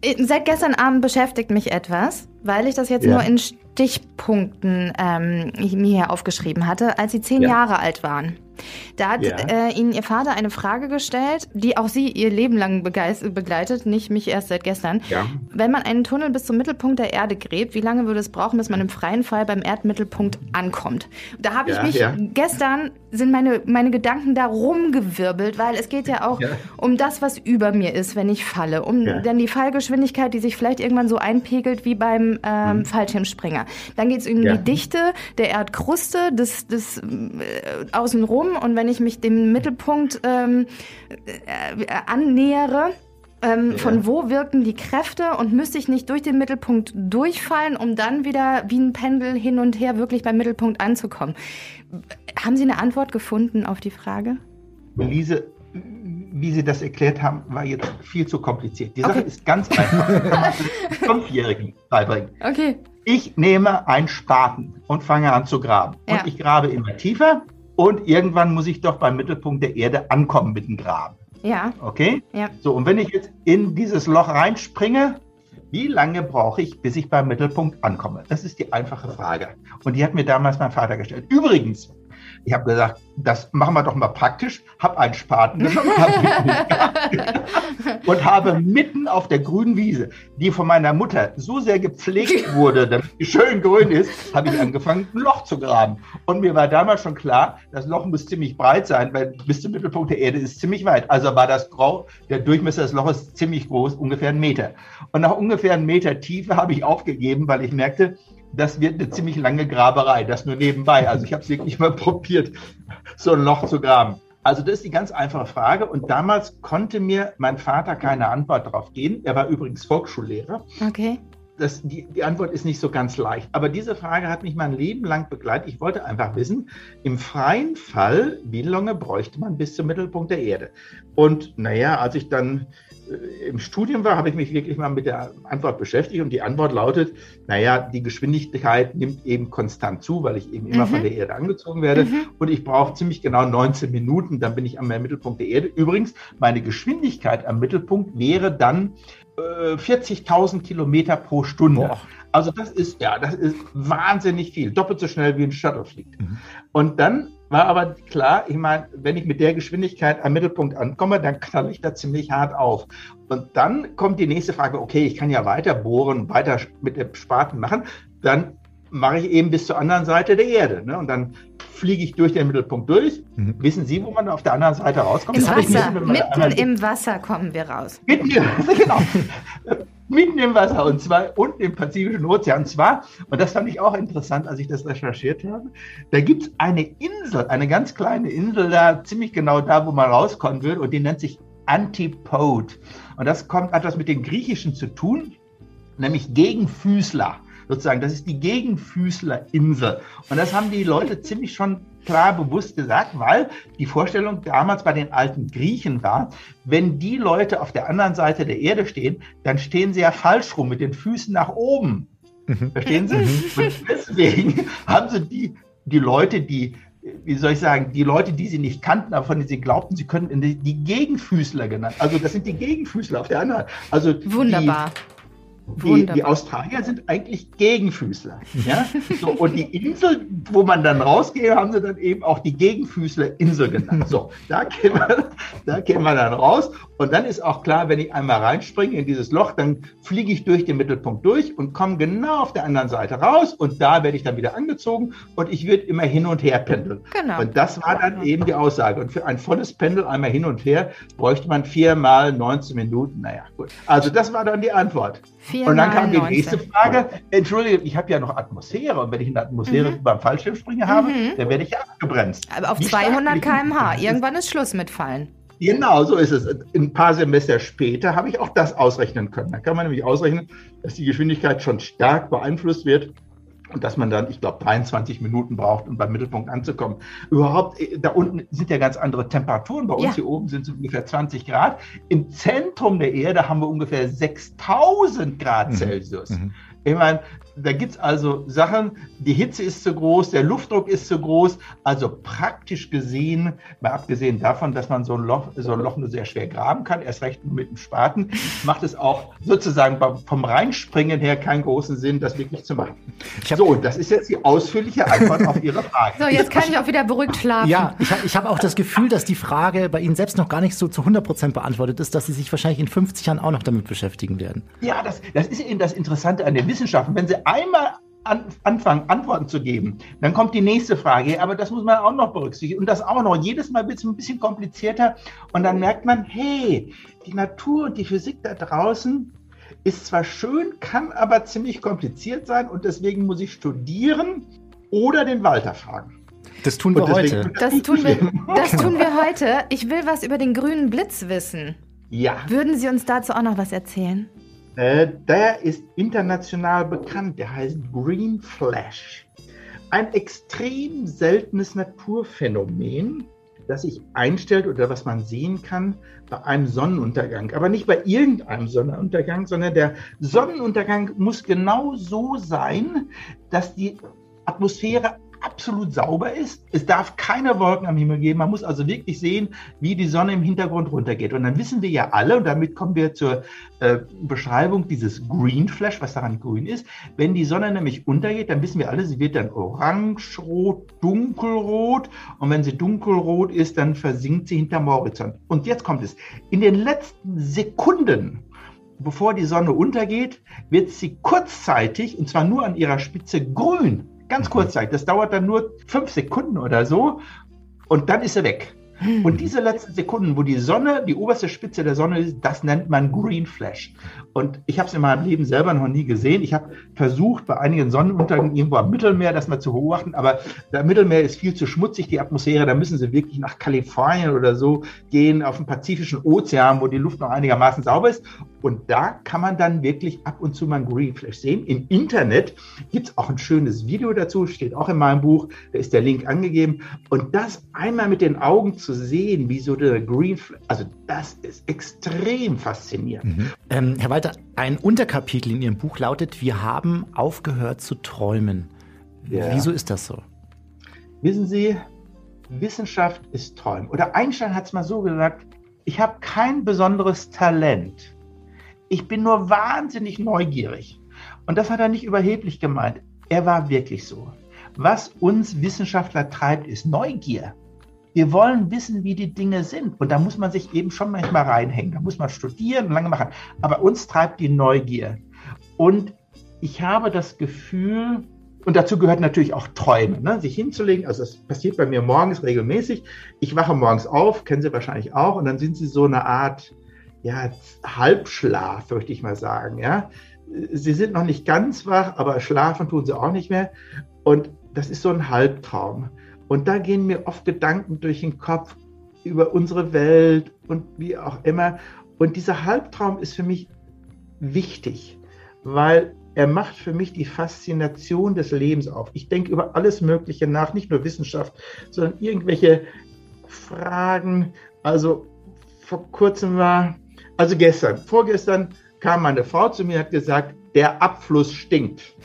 Äh, seit gestern Abend beschäftigt mich etwas, weil ich das jetzt ja. nur in Stichpunkten ähm, mir hier aufgeschrieben hatte, als Sie zehn ja. Jahre alt waren. Da hat ja. äh, Ihnen Ihr Vater eine Frage gestellt, die auch Sie Ihr Leben lang begleitet, nicht mich erst seit gestern. Ja. Wenn man einen Tunnel bis zum Mittelpunkt der Erde gräbt, wie lange würde es brauchen, bis man im freien Fall beim Erdmittelpunkt ankommt? Da habe ich ja, mich gestern sind meine, meine Gedanken da rumgewirbelt, weil es geht ja auch um das, was über mir ist, wenn ich falle. Um dann die Fallgeschwindigkeit, die sich vielleicht irgendwann so einpegelt wie beim ähm, mhm. Fallschirmspringer. Dann geht es um die Dichte der Erdkruste, des, des äh, außenrum und wenn ich mich dem Mittelpunkt ähm, äh, annähere, ähm, ja. von wo wirken die Kräfte und müsste ich nicht durch den Mittelpunkt durchfallen, um dann wieder wie ein Pendel hin und her wirklich beim Mittelpunkt anzukommen. Haben Sie eine Antwort gefunden auf die Frage? Elise, wie Sie das erklärt haben, war jetzt viel zu kompliziert. Die okay. Sache ist ganz einfach. Kann (laughs) man Fünfjährigen beibringen. Okay. Ich nehme einen Spaten und fange an zu graben. Ja. Und ich grabe immer tiefer und irgendwann muss ich doch beim Mittelpunkt der Erde ankommen mit dem Graben. Ja. Okay? Ja. So, und wenn ich jetzt in dieses Loch reinspringe, wie lange brauche ich, bis ich beim Mittelpunkt ankomme? Das ist die einfache Frage. Und die hat mir damals mein Vater gestellt. Übrigens, ich habe gesagt, das machen wir doch mal praktisch. Hab einen Spaten genommen und habe mitten auf der grünen Wiese, die von meiner Mutter so sehr gepflegt wurde, damit sie schön grün ist, habe ich angefangen, ein Loch zu graben. Und mir war damals schon klar, das Loch muss ziemlich breit sein, weil bis zum Mittelpunkt der Erde ist ziemlich weit. Also war das Grau, der Durchmesser des Loches ziemlich groß, ungefähr einen Meter. Und nach ungefähr einen Meter Tiefe habe ich aufgegeben, weil ich merkte, das wird eine ziemlich lange Graberei, das nur nebenbei. Also ich habe es wirklich mal (laughs) probiert, so ein Loch zu graben. Also das ist die ganz einfache Frage. Und damals konnte mir mein Vater keine Antwort darauf geben. Er war übrigens Volksschullehrer. Okay. Das, die, die Antwort ist nicht so ganz leicht. Aber diese Frage hat mich mein Leben lang begleitet. Ich wollte einfach wissen, im freien Fall, wie lange bräuchte man bis zum Mittelpunkt der Erde? Und naja, als ich dann äh, im Studium war, habe ich mich wirklich mal mit der Antwort beschäftigt und die Antwort lautet, naja, die Geschwindigkeit nimmt eben konstant zu, weil ich eben immer mhm. von der Erde angezogen werde mhm. und ich brauche ziemlich genau 19 Minuten, dann bin ich am Mittelpunkt der Erde. Übrigens, meine Geschwindigkeit am Mittelpunkt wäre dann 40.000 Kilometer pro Stunde. Boah. Also das ist, ja, das ist wahnsinnig viel, doppelt so schnell wie ein Shuttle fliegt. Mhm. Und dann war aber klar, ich meine, wenn ich mit der Geschwindigkeit am Mittelpunkt ankomme, dann knall ich da ziemlich hart auf. Und dann kommt die nächste Frage, okay, ich kann ja weiter bohren, weiter mit dem Spaten machen. Dann mache ich eben bis zur anderen Seite der Erde. Ne? Und dann fliege ich durch den Mittelpunkt durch. Mhm. Wissen Sie, wo man auf der anderen Seite rauskommt? Im Wasser. Mitten im Wasser kommen wir raus. Mitten im Wasser, (laughs) genau mitten im Wasser und zwar unten im Pazifischen Ozean. Und zwar, und das fand ich auch interessant, als ich das recherchiert habe, da gibt es eine Insel, eine ganz kleine Insel da, ziemlich genau da, wo man rauskommen will und die nennt sich Antipode. Und das kommt, hat was mit dem Griechischen zu tun, nämlich Gegenfüßler sozusagen. Das ist die Gegenfüßlerinsel. Und das haben die Leute ziemlich schon klar bewusst gesagt, weil die Vorstellung damals bei den alten Griechen war, wenn die Leute auf der anderen Seite der Erde stehen, dann stehen sie ja falsch rum mit den Füßen nach oben. Mhm. Verstehen Sie? Mhm. Und deswegen (laughs) haben sie die, die Leute, die wie soll ich sagen, die Leute, die sie nicht kannten, aber von denen sie glaubten, sie könnten die Gegenfüßler genannt. Also das sind die Gegenfüßler auf der anderen. Also Wunderbar. Die, die, die, Australier sind eigentlich Gegenfüßler. Ja? So, und die Insel, wo man dann rausgeht, haben sie dann eben auch die Gegenfüßler-Insel genannt. So, da gehen, wir, da gehen wir dann raus. Und dann ist auch klar, wenn ich einmal reinspringe in dieses Loch, dann fliege ich durch den Mittelpunkt durch und komme genau auf der anderen Seite raus. Und da werde ich dann wieder angezogen und ich würde immer hin und her pendeln. Genau. Und das war dann eben die Aussage. Und für ein volles Pendel einmal hin und her bräuchte man viermal 19 Minuten. Naja, gut. Also das war dann die Antwort. 4 und dann kam die 19. nächste Frage. Entschuldige, ich habe ja noch Atmosphäre und wenn ich in der Atmosphäre mhm. beim Fallschirmspringen habe, mhm. dann werde ich ja abgebremst. Aber auf Wie 200 km/h. Irgendwann ist Schluss mit Fallen. Genau, so ist es. Ein paar Semester später habe ich auch das ausrechnen können. Da kann man nämlich ausrechnen, dass die Geschwindigkeit schon stark beeinflusst wird und dass man dann, ich glaube, 23 Minuten braucht, um beim Mittelpunkt anzukommen. Überhaupt, äh, da unten sind ja ganz andere Temperaturen. Bei uns ja. hier oben sind es ungefähr 20 Grad. Im Zentrum der Erde haben wir ungefähr 6000 Grad mhm. Celsius. Mhm. Ich meine, da gibt es also Sachen, die Hitze ist zu groß, der Luftdruck ist zu groß. Also praktisch gesehen, mal abgesehen davon, dass man so ein Loch, so ein Loch nur sehr schwer graben kann, erst recht mit dem Spaten, macht es auch sozusagen vom Reinspringen her keinen großen Sinn, das wirklich zu machen. So, das ist jetzt die ausführliche Antwort auf Ihre Frage. So, jetzt kann ich auch wieder beruhigt schlafen. Ja, ich, ich habe auch das Gefühl, dass die Frage bei Ihnen selbst noch gar nicht so zu 100 Prozent beantwortet ist, dass Sie sich wahrscheinlich in 50 Jahren auch noch damit beschäftigen werden. Ja, das, das ist eben das Interessante an den Wissenschaften. Wenn Sie einmal an, anfangen, Antworten zu geben, dann kommt die nächste Frage, aber das muss man auch noch berücksichtigen. Und das auch noch. Jedes Mal wird es ein bisschen komplizierter. Und dann merkt man, hey, die Natur und die Physik da draußen ist zwar schön, kann aber ziemlich kompliziert sein und deswegen muss ich studieren oder den Walter fragen. Das tun wir heute. Das tun wir, das tun wir heute. Ich will was über den grünen Blitz wissen. Ja. Würden Sie uns dazu auch noch was erzählen? Äh, der ist international bekannt. Der heißt Green Flash. Ein extrem seltenes Naturphänomen, das sich einstellt oder was man sehen kann bei einem Sonnenuntergang. Aber nicht bei irgendeinem Sonnenuntergang, sondern der Sonnenuntergang muss genau so sein, dass die Atmosphäre absolut sauber ist. Es darf keine Wolken am Himmel geben. Man muss also wirklich sehen, wie die Sonne im Hintergrund runtergeht. Und dann wissen wir ja alle, und damit kommen wir zur äh, Beschreibung dieses Green Flash, was daran grün ist. Wenn die Sonne nämlich untergeht, dann wissen wir alle, sie wird dann orange-rot, dunkelrot. Und wenn sie dunkelrot ist, dann versinkt sie hinterm Horizont. Und jetzt kommt es. In den letzten Sekunden bevor die Sonne untergeht, wird sie kurzzeitig, und zwar nur an ihrer Spitze grün. Ganz kurzzeitig. Das dauert dann nur fünf Sekunden oder so. Und dann ist er weg. Und diese letzten Sekunden, wo die Sonne, die oberste Spitze der Sonne ist, das nennt man Green Flash. Und ich habe es in meinem Leben selber noch nie gesehen. Ich habe versucht, bei einigen Sonnenuntergängen irgendwo am Mittelmeer das mal zu beobachten, aber der Mittelmeer ist viel zu schmutzig, die Atmosphäre. Da müssen sie wirklich nach Kalifornien oder so gehen, auf den Pazifischen Ozean, wo die Luft noch einigermaßen sauber ist. Und da kann man dann wirklich ab und zu mal einen Green Flash sehen. Im Internet gibt es auch ein schönes Video dazu, steht auch in meinem Buch, da ist der Link angegeben. Und das einmal mit den Augen zu sehen, wie so der Green, also das ist extrem faszinierend. Mhm. Ähm, Herr Walter, ein Unterkapitel in Ihrem Buch lautet, wir haben aufgehört zu träumen. Ja. Wieso ist das so? Wissen Sie, Wissenschaft ist Träumen. Oder Einstein hat es mal so gesagt, ich habe kein besonderes Talent. Ich bin nur wahnsinnig neugierig. Und das hat er nicht überheblich gemeint. Er war wirklich so. Was uns Wissenschaftler treibt, ist Neugier. Wir wollen wissen, wie die Dinge sind. Und da muss man sich eben schon manchmal reinhängen. Da muss man studieren lange machen. Aber uns treibt die Neugier. Und ich habe das Gefühl, und dazu gehört natürlich auch Träume, ne? sich hinzulegen. Also das passiert bei mir morgens regelmäßig. Ich wache morgens auf, kennen Sie wahrscheinlich auch, und dann sind Sie so eine Art ja, Halbschlaf, möchte ich mal sagen. Ja? Sie sind noch nicht ganz wach, aber schlafen tun Sie auch nicht mehr. Und das ist so ein Halbtraum. Und da gehen mir oft Gedanken durch den Kopf über unsere Welt und wie auch immer. Und dieser Halbtraum ist für mich wichtig, weil er macht für mich die Faszination des Lebens auf. Ich denke über alles Mögliche nach, nicht nur Wissenschaft, sondern irgendwelche Fragen. Also vor kurzem war, also gestern, vorgestern kam meine Frau zu mir und hat gesagt, der Abfluss stinkt.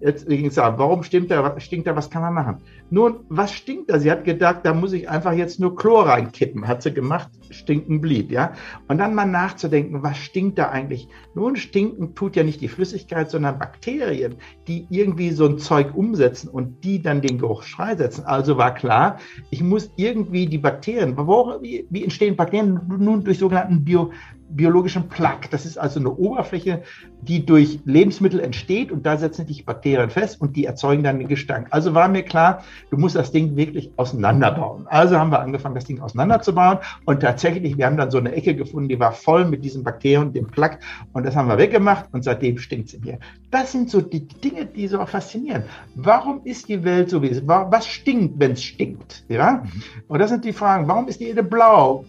Jetzt ging es warum stimmt da, stinkt da, was kann man machen? Nun, was stinkt da? Sie hat gedacht, da muss ich einfach jetzt nur Chlor reinkippen. Hat sie gemacht, stinken blieb, ja. Und dann mal nachzudenken, was stinkt da eigentlich? Nun, stinken tut ja nicht die Flüssigkeit, sondern Bakterien, die irgendwie so ein Zeug umsetzen und die dann den Geruch freisetzen. Also war klar, ich muss irgendwie die Bakterien, wo, wie, wie entstehen Bakterien? Nun durch sogenannten Bio, biologischen Plaque. Das ist also eine Oberfläche, die durch Lebensmittel entsteht und da setzen sich Bakterien fest und die erzeugen dann den Gestank. Also war mir klar, du musst das Ding wirklich auseinanderbauen. Also haben wir angefangen, das Ding auseinanderzubauen und tatsächlich, wir haben dann so eine Ecke gefunden, die war voll mit diesen Bakterien, dem Plack und das haben wir weggemacht und seitdem stinkt es in mir. Das sind so die Dinge, die so faszinieren. Warum ist die Welt so wie es ist? Was stinkt, wenn es stinkt? Ja? Mhm. Und das sind die Fragen. Warum ist die Erde blau,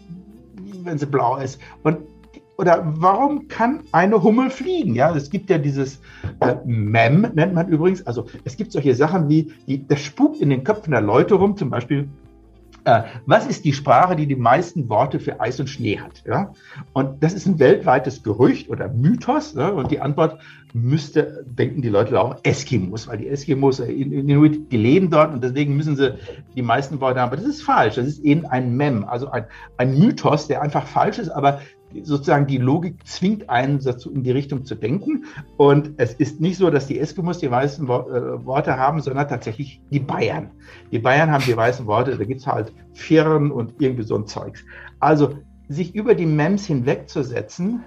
wenn sie blau ist? Und oder warum kann eine Hummel fliegen? Ja, es gibt ja dieses äh, MEM, nennt man übrigens. Also es gibt solche Sachen wie, die, das spukt in den Köpfen der Leute rum, zum Beispiel äh, was ist die Sprache, die die meisten Worte für Eis und Schnee hat? Ja? Und das ist ein weltweites Gerücht oder Mythos. Ne? Und die Antwort müsste, denken die Leute auch, Eskimos, weil die Eskimos, äh, in, in Inuit, die leben dort und deswegen müssen sie die meisten Worte haben. Aber das ist falsch. Das ist eben ein Mem, also ein, ein Mythos, der einfach falsch ist, aber sozusagen die Logik zwingt einen dazu, in die Richtung zu denken. Und es ist nicht so, dass die Eskimos die weißen äh, Worte haben, sondern tatsächlich die Bayern. Die Bayern haben die weißen Worte, da gibt es halt Firren und irgendwie so ein Zeugs. Also sich über die Mems hinwegzusetzen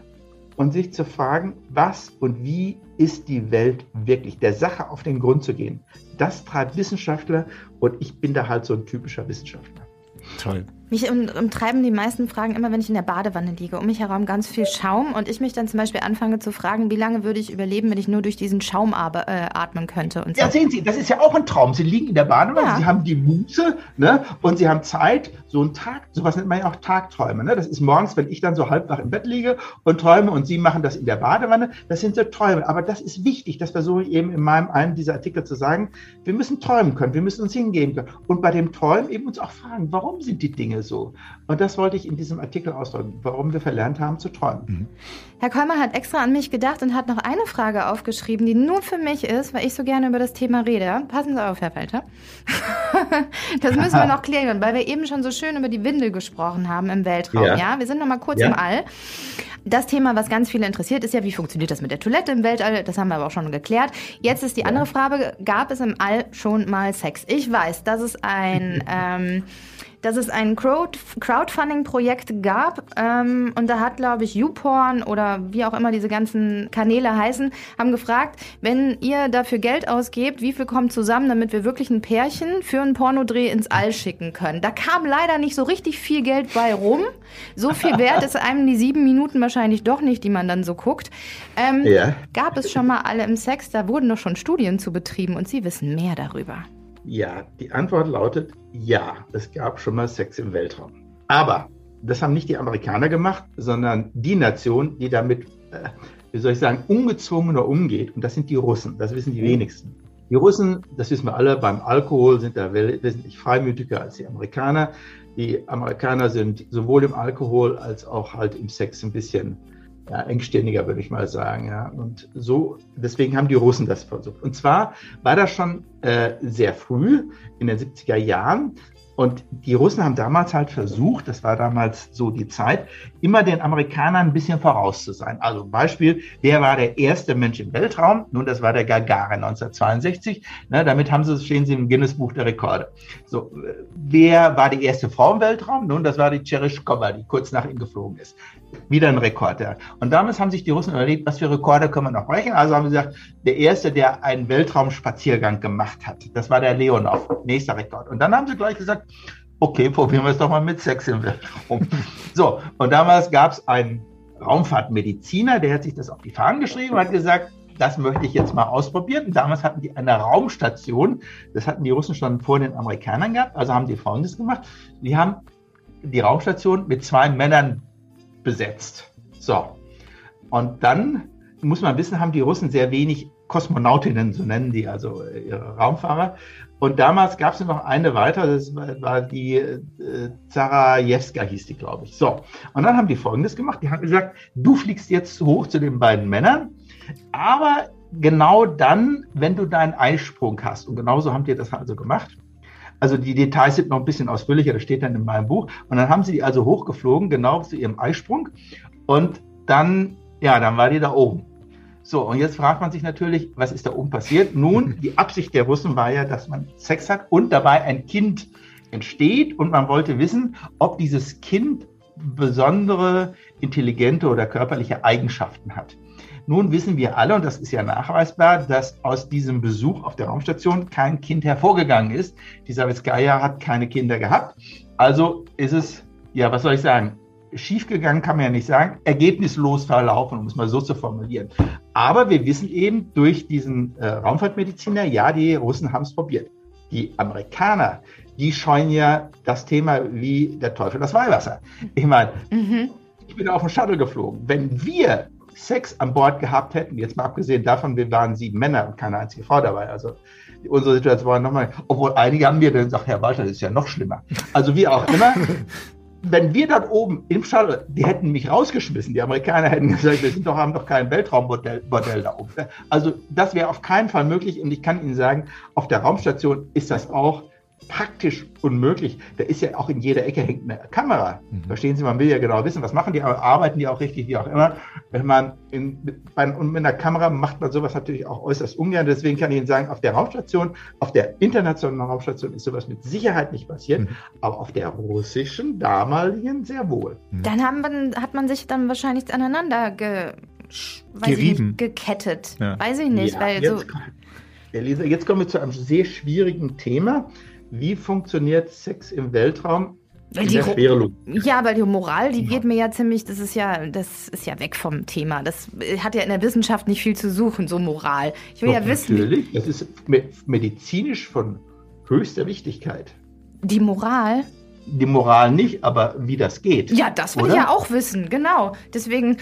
und sich zu fragen, was und wie ist die Welt wirklich, der Sache auf den Grund zu gehen. Das treibt Wissenschaftler und ich bin da halt so ein typischer Wissenschaftler. Toll. Mich umtreiben die meisten Fragen immer, wenn ich in der Badewanne liege. Um mich herum ganz viel Schaum und ich mich dann zum Beispiel anfange zu fragen, wie lange würde ich überleben, wenn ich nur durch diesen Schaum äh, atmen könnte. Und so. Ja, sehen Sie, das ist ja auch ein Traum. Sie liegen in der Badewanne, ja. Sie haben die Muße ne, und Sie haben Zeit, so einen Tag, sowas nennt man ja auch Tagträume. Ne? Das ist morgens, wenn ich dann so halbwach im Bett liege und träume und Sie machen das in der Badewanne. Das sind so Träume. Aber das ist wichtig, das versuche ich eben in meinem einem dieser Artikel zu sagen. Wir müssen träumen können, wir müssen uns hingeben können. Und bei dem Träumen eben uns auch fragen, warum sind die Dinge so? Und das wollte ich in diesem Artikel ausdrücken, warum wir verlernt haben zu träumen. Mhm. Herr Kolmer hat extra an mich gedacht und hat noch eine Frage aufgeschrieben, die nur für mich ist, weil ich so gerne über das Thema rede. Passen Sie auf, Herr Felter. (laughs) das müssen wir (laughs) noch klären, weil wir eben schon so schön über die Windel gesprochen haben im Weltraum. Ja, ja? wir sind noch mal kurz ja. im All. Das Thema, was ganz viele interessiert, ist ja, wie funktioniert das mit der Toilette im Weltall? Das haben wir aber auch schon geklärt. Jetzt ist die andere Frage, gab es im All schon mal Sex? Ich weiß, dass es ein... (laughs) Ähm, dass es ein Crowd Crowdfunding-Projekt gab ähm, und da hat, glaube ich, YouPorn oder wie auch immer diese ganzen Kanäle heißen, haben gefragt, wenn ihr dafür Geld ausgebt, wie viel kommt zusammen, damit wir wirklich ein Pärchen für einen Pornodreh ins All schicken können. Da kam leider nicht so richtig viel Geld bei rum. So viel (laughs) wert ist einem die sieben Minuten wahrscheinlich doch nicht, die man dann so guckt. Ähm, ja. Gab es schon mal alle im Sex? Da wurden doch schon Studien zu betrieben und Sie wissen mehr darüber. Ja, die Antwort lautet ja, es gab schon mal Sex im Weltraum. Aber das haben nicht die Amerikaner gemacht, sondern die Nation, die damit, äh, wie soll ich sagen, ungezwungener umgeht. Und das sind die Russen. Das wissen die wenigsten. Die Russen, das wissen wir alle, beim Alkohol sind da wesentlich freimütiger als die Amerikaner. Die Amerikaner sind sowohl im Alkohol als auch halt im Sex ein bisschen ja, engstirniger, würde ich mal sagen. Ja. Und so, deswegen haben die Russen das versucht. Und zwar war das schon äh, sehr früh, in den 70er Jahren. Und die Russen haben damals halt versucht, das war damals so die Zeit, immer den Amerikanern ein bisschen voraus zu sein. Also Beispiel, wer war der erste Mensch im Weltraum? Nun, das war der Gagarin 1962. Ne, damit haben sie, stehen sie im Guinness Buch der Rekorde. So, wer war die erste Frau im Weltraum? Nun, das war die Chereshkova, die kurz nach ihm geflogen ist. Wieder ein Rekord. Ja. Und damals haben sich die Russen überlegt, was für Rekorde können wir noch brechen? Also haben sie gesagt, der erste, der einen Weltraumspaziergang gemacht hat, das war der Leonov, nächster Rekord. Und dann haben sie gleich gesagt, okay, probieren wir es doch mal mit Sex im Weltraum. (laughs) so, und damals gab es einen Raumfahrtmediziner, der hat sich das auf die Fahnen geschrieben und hat gesagt, das möchte ich jetzt mal ausprobieren. Und damals hatten die eine Raumstation, das hatten die Russen schon vor den Amerikanern gehabt, also haben die Folgendes gemacht. Die haben die Raumstation mit zwei Männern besetzt. So. Und dann muss man wissen, haben die Russen sehr wenig Kosmonautinnen, so nennen die also ihre Raumfahrer. Und damals gab es noch eine weiter, das war die äh, Zarajewska hieß die, glaube ich. So, und dann haben die Folgendes gemacht. Die haben gesagt, du fliegst jetzt hoch zu den beiden Männern, aber genau dann, wenn du deinen Eisprung hast. Und genauso haben die das also gemacht. Also die Details sind noch ein bisschen ausführlicher, das steht dann in meinem Buch. Und dann haben sie die also hochgeflogen, genau zu ihrem Eisprung. Und dann, ja, dann war die da oben. So, und jetzt fragt man sich natürlich, was ist da oben passiert? Nun, (laughs) die Absicht der Russen war ja, dass man Sex hat und dabei ein Kind entsteht und man wollte wissen, ob dieses Kind besondere intelligente oder körperliche Eigenschaften hat. Nun wissen wir alle, und das ist ja nachweisbar, dass aus diesem Besuch auf der Raumstation kein Kind hervorgegangen ist. Die Savitskaya hat keine Kinder gehabt. Also ist es, ja, was soll ich sagen? Schiefgegangen kann man ja nicht sagen, ergebnislos verlaufen, um es mal so zu formulieren. Aber wir wissen eben durch diesen äh, Raumfahrtmediziner, ja, die Russen haben es probiert. Die Amerikaner, die scheuen ja das Thema wie der Teufel das Weihwasser. Ich meine, mhm. ich bin auf dem Shuttle geflogen. Wenn wir Sex an Bord gehabt hätten, jetzt mal abgesehen davon, wir waren sieben Männer und keine einzige Frau dabei, also unsere Situation war nochmal, obwohl einige haben mir dann gesagt, Herr Walter, das ist ja noch schlimmer. Also wie auch immer, (laughs) wenn wir dort oben im Shuttle, die hätten mich rausgeschmissen. Die Amerikaner hätten gesagt, wir sind doch, haben doch kein Weltraumbordell da oben. Also das wäre auf keinen Fall möglich. Und ich kann Ihnen sagen, auf der Raumstation ist das auch praktisch unmöglich. Da ist ja auch in jeder Ecke hängt eine Kamera. Mhm. Verstehen Sie, man will ja genau wissen, was machen die, arbeiten die auch richtig, wie auch immer. Wenn man in, mit, bei, und mit einer Kamera macht man sowas natürlich auch äußerst ungern. Deswegen kann ich Ihnen sagen, auf der Raumstation, auf der internationalen Raumstation ist sowas mit Sicherheit nicht passiert, mhm. aber auf der russischen damaligen sehr wohl. Mhm. Dann haben wir, hat man sich dann wahrscheinlich aneinander ge, Gerieben. Nicht, gekettet. Ja. Weiß ich nicht, ja, weil jetzt, so. Elisa, jetzt kommen wir zu einem sehr schwierigen Thema wie funktioniert Sex im Weltraum? Weil die ja, weil die Moral, die ja. geht mir ja ziemlich, das ist ja, das ist ja weg vom Thema. Das hat ja in der Wissenschaft nicht viel zu suchen, so Moral. Ich will Doch, ja wissen. Natürlich, das ist medizinisch von höchster Wichtigkeit. Die Moral? Die Moral nicht, aber wie das geht. Ja, das will oder? ich ja auch wissen, genau. Deswegen.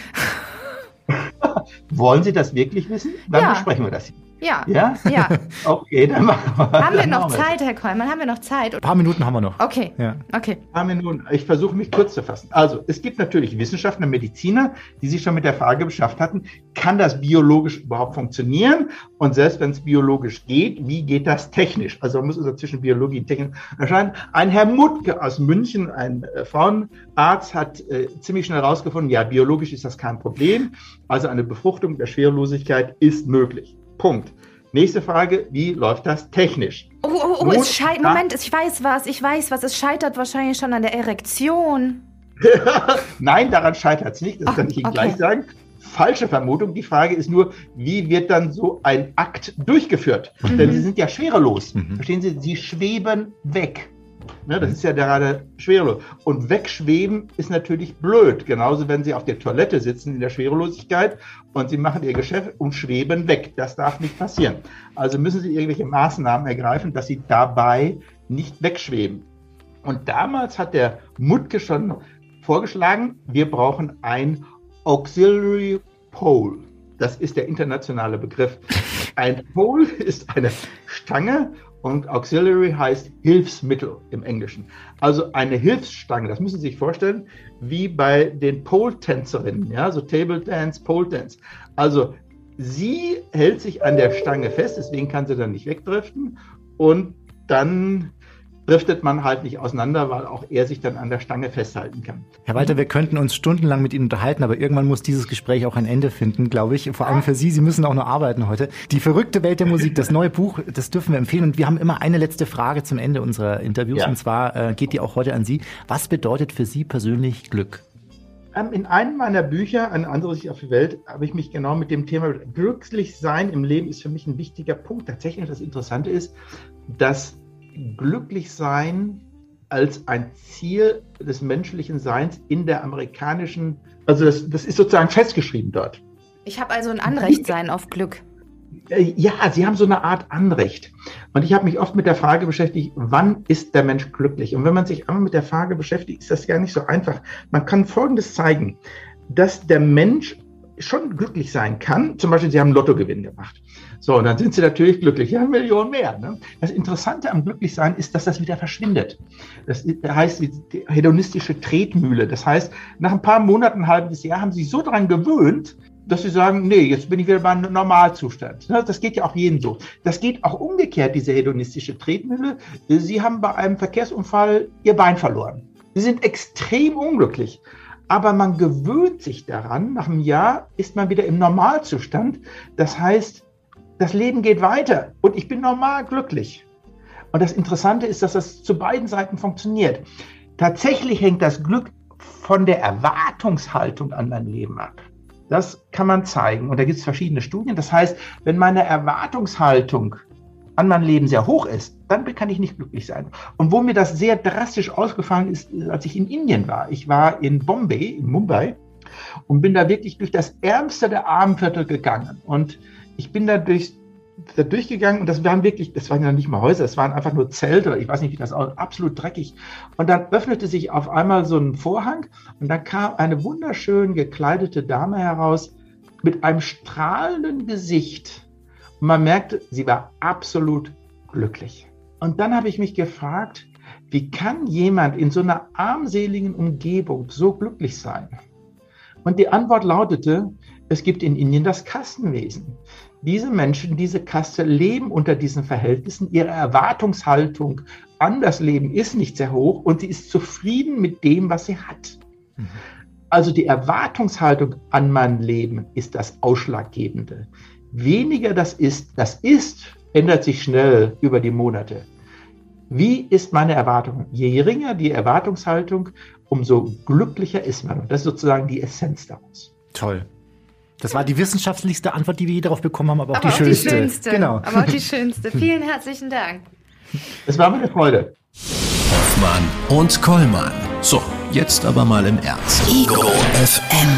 (laughs) Wollen Sie das wirklich wissen? Dann ja. besprechen wir das hier. Ja. Ja? Ja. (laughs) Okay, dann machen wir Haben wir noch Zeit, Herr Kollmann? Haben wir noch Zeit? Ein paar Minuten haben wir noch. Okay. Ja. Okay. Ein paar Minuten. Ich versuche mich kurz zu fassen. Also, es gibt natürlich Wissenschaftler, Mediziner, die sich schon mit der Frage beschäftigt hatten, kann das biologisch überhaupt funktionieren? Und selbst wenn es biologisch geht, wie geht das technisch? Also, man muss also zwischen Biologie und Technik unterscheiden. Ein Herr Mutke aus München, ein äh, Frauenarzt, hat äh, ziemlich schnell herausgefunden, ja, biologisch ist das kein Problem. Also, eine Befruchtung der Schwerelosigkeit ist möglich. Punkt. Nächste Frage, wie läuft das technisch? Oh, oh, oh, Nun, es scheitert, Moment, ich weiß was, ich weiß was, es scheitert wahrscheinlich schon an der Erektion. (laughs) Nein, daran scheitert es nicht, das oh, kann ich Ihnen okay. gleich sagen. Falsche Vermutung. Die Frage ist nur, wie wird dann so ein Akt durchgeführt? Mhm. Denn Sie sind ja schwerelos. Mhm. Verstehen Sie? Sie schweben weg. Ne, das ist ja gerade schwerelos. Und wegschweben ist natürlich blöd. Genauso, wenn Sie auf der Toilette sitzen in der Schwerelosigkeit und Sie machen Ihr Geschäft und schweben weg. Das darf nicht passieren. Also müssen Sie irgendwelche Maßnahmen ergreifen, dass Sie dabei nicht wegschweben. Und damals hat der Mutke schon vorgeschlagen, wir brauchen ein Auxiliary Pole. Das ist der internationale Begriff. Ein Pole ist eine Stange und Auxiliary heißt Hilfsmittel im Englischen. Also eine Hilfsstange, das müssen Sie sich vorstellen, wie bei den Pole-Tänzerinnen, ja, so Table Dance, Pole Dance. Also sie hält sich an der Stange fest, deswegen kann sie dann nicht wegdriften und dann driftet man halt nicht auseinander, weil auch er sich dann an der Stange festhalten kann. Herr Walter, wir könnten uns stundenlang mit Ihnen unterhalten, aber irgendwann muss dieses Gespräch auch ein Ende finden, glaube ich. Vor allem für Sie, Sie müssen auch noch arbeiten heute. Die verrückte Welt der Musik, das neue Buch, das dürfen wir empfehlen. Und wir haben immer eine letzte Frage zum Ende unserer Interviews, ja. und zwar äh, geht die auch heute an Sie. Was bedeutet für Sie persönlich Glück? Ähm, in einem meiner Bücher, eine andere Sicht auf die Welt, habe ich mich genau mit dem Thema glücklich sein im Leben ist für mich ein wichtiger Punkt. Tatsächlich, das Interessante ist, dass glücklich sein als ein Ziel des menschlichen Seins in der amerikanischen, also das, das ist sozusagen festgeschrieben dort. Ich habe also ein Anrecht sein auf Glück. Äh, ja, sie haben so eine Art Anrecht. Und ich habe mich oft mit der Frage beschäftigt, wann ist der Mensch glücklich? Und wenn man sich einmal mit der Frage beschäftigt, ist das gar nicht so einfach. Man kann Folgendes zeigen, dass der Mensch schon glücklich sein kann. Zum Beispiel, Sie haben einen Lottogewinn gemacht. So, und dann sind Sie natürlich glücklich. Ja, Millionen mehr. Ne? Das Interessante am Glücklichsein ist, dass das wieder verschwindet. Das heißt, die hedonistische Tretmühle. Das heißt, nach ein paar Monaten, ein halbes Jahr haben Sie so daran gewöhnt, dass sie sagen, nee, jetzt bin ich wieder beim Normalzustand. Das geht ja auch jedem so. Das geht auch umgekehrt, diese hedonistische Tretmühle. Sie haben bei einem Verkehrsunfall ihr Bein verloren. Sie sind extrem unglücklich aber man gewöhnt sich daran. Nach einem Jahr ist man wieder im Normalzustand. Das heißt, das Leben geht weiter und ich bin normal glücklich. Und das Interessante ist, dass das zu beiden Seiten funktioniert. Tatsächlich hängt das Glück von der Erwartungshaltung an dein Leben ab. Das kann man zeigen. Und da gibt es verschiedene Studien. Das heißt, wenn meine Erwartungshaltung an mein Leben sehr hoch ist, dann kann ich nicht glücklich sein. Und wo mir das sehr drastisch ausgefallen ist, als ich in Indien war. Ich war in Bombay, in Mumbai, und bin da wirklich durch das ärmste der Armenviertel gegangen. Und ich bin da durch, da durchgegangen und das waren wirklich, das waren ja nicht mal Häuser, es waren einfach nur Zelte, ich weiß nicht, wie das aussieht, absolut dreckig. Und dann öffnete sich auf einmal so ein Vorhang und dann kam eine wunderschön gekleidete Dame heraus mit einem strahlenden Gesicht und man merkte, sie war absolut glücklich. Und dann habe ich mich gefragt, wie kann jemand in so einer armseligen Umgebung so glücklich sein? Und die Antwort lautete, es gibt in Indien das Kastenwesen. Diese Menschen, diese Kaste leben unter diesen Verhältnissen. Ihre Erwartungshaltung an das Leben ist nicht sehr hoch und sie ist zufrieden mit dem, was sie hat. Mhm. Also die Erwartungshaltung an mein Leben ist das Ausschlaggebende weniger das ist, das ist, ändert sich schnell über die Monate. Wie ist meine Erwartung? Je geringer die Erwartungshaltung, umso glücklicher ist man. Und das ist sozusagen die Essenz daraus. Toll. Das war die wissenschaftlichste Antwort, die wir je darauf bekommen haben, aber auch aber die auch schönste. Die schönste. Genau. Aber auch die schönste. (laughs) Vielen herzlichen Dank. Es war mir eine Freude. Hoffmann und Kollmann. So, jetzt aber mal im Ernst. Ego FM.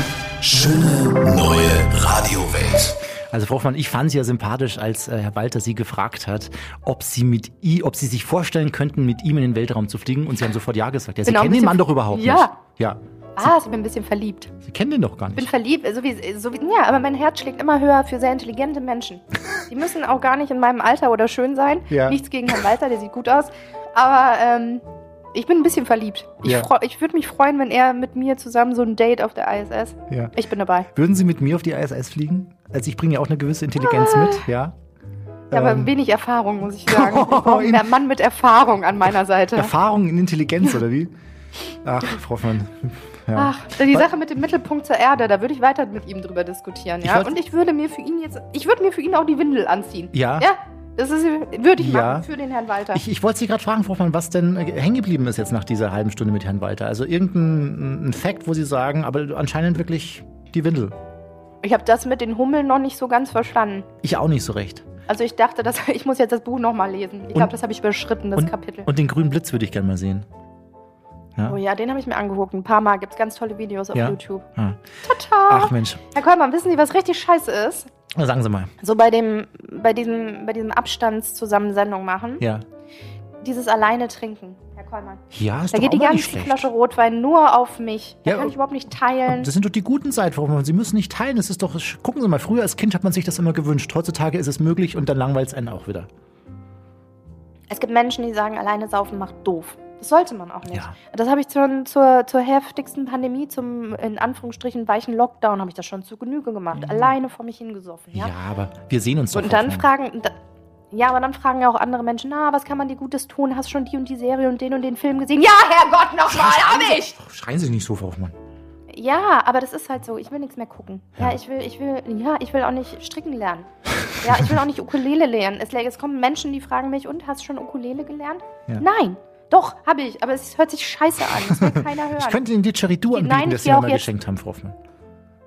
Schöne neue Radiowelt. Also Frau Hoffmann, ich fand Sie ja sympathisch, als äh, Herr Walter Sie gefragt hat, ob Sie mit I, ob Sie sich vorstellen könnten, mit ihm in den Weltraum zu fliegen. Und Sie haben sofort Ja gesagt. Ja, Sie ein kennen den Mann doch überhaupt Ja. nicht. Ja. Ah, ich bin ein bisschen verliebt. Sie kennen den doch gar Ich bin nicht. verliebt, so wie, so wie, ja, aber mein Herz schlägt immer höher für sehr intelligente Menschen. (laughs) Die müssen auch gar nicht in meinem Alter oder schön sein. Ja. Nichts gegen Herrn Walter, der sieht gut aus. Aber ähm, ich bin ein bisschen verliebt. Ich, Ja. ich würde mich freuen, wenn er mit mir zusammen so ein Date auf der ISS. Ja. Ich bin dabei. Würden Sie mit mir auf die ISS fliegen? Also ich bringe ja auch eine gewisse Intelligenz mit, ja. Ja, aber Ähm, wenig Erfahrung, muss ich sagen. (laughs) Ich brauche In- einen Mann mit Erfahrung an meiner Seite. Erfahrung in Intelligenz, oder wie? Ach, Frau Hoffmann. Ja. Ach, die Sache mit dem Mittelpunkt zur Erde, da würde ich weiter mit ihm drüber diskutieren, Ich ja. wollt- Und ich würde mir für ihn jetzt, ich würde mir für ihn auch die Windel anziehen. Ja. Ja, das ist, würde ich Ja. machen für den Herrn Walter. Ich, ich wollte Sie gerade fragen, Frau Hoffmann, was denn äh, hängen geblieben ist jetzt nach dieser halben Stunde mit Herrn Walter. Also irgendein ein Fact, wo Sie sagen, aber anscheinend wirklich die Windel. Ich habe das mit den Hummeln noch nicht so ganz verstanden. Ich auch nicht so recht. Also ich dachte, dass, (laughs) ich muss jetzt das Buch nochmal lesen. Ich glaube, das habe ich überschritten, das und, Kapitel. Und den grünen Blitz würde ich gerne mal sehen. Ja. oh ja, den habe ich mir angeguckt. Ein paar Mal gibt es ganz tolle Videos auf Ja. YouTube. Ah. Tata! Ach Mensch, Herr Kollmann, wissen Sie, was richtig scheiße ist? Sagen Sie mal. So bei dem, bei diesem, bei diesem Abstandszusammensendung machen. Ja. Dieses alleine trinken, Herr Kollmann. Ja, ist Da doch geht auch die mal nicht ganze schlecht. Flasche Rotwein nur auf mich. Da Ja, kann ich überhaupt nicht teilen. Das sind doch die guten Seiten. Sie müssen nicht teilen. Das ist doch, gucken Sie mal, früher als Kind hat man sich das immer gewünscht. Heutzutage ist es möglich und dann langweilt es einen auch wieder. Es gibt Menschen, die sagen, alleine saufen macht doof. Das sollte man auch nicht. Ja. Das habe ich schon zur, zur heftigsten Pandemie, zum in Anführungsstrichen weichen Lockdown, habe ich das schon zu Genüge gemacht. Alleine vor mich hingesoffen. Ja, Ja. aber wir sehen uns doch. und dann fragen. Da, ja, aber dann fragen ja auch andere Menschen, na, was kann man dir Gutes tun? Hast schon die und die Serie und den und den Film gesehen? Ja, Herrgott, nochmal, hab ich! Schreien Sie nicht so, Frau Hoffmann. Ja, aber das ist halt so. Ich will nichts mehr gucken. Ja, ich will, ich will, ja, ich will auch nicht stricken lernen. Ja, ich will auch nicht Ukulele lernen. Es, es kommen Menschen, die fragen mich, und hast du schon Ukulele gelernt? Ja. Nein. Doch, habe ich, aber es hört sich scheiße an. Das will (laughs) keiner hören. Ich könnte Ihnen Didgeridoo Nein, anbieten, ich das mir auch mal jetzt- geschenkt haben, Frau Hoffmann.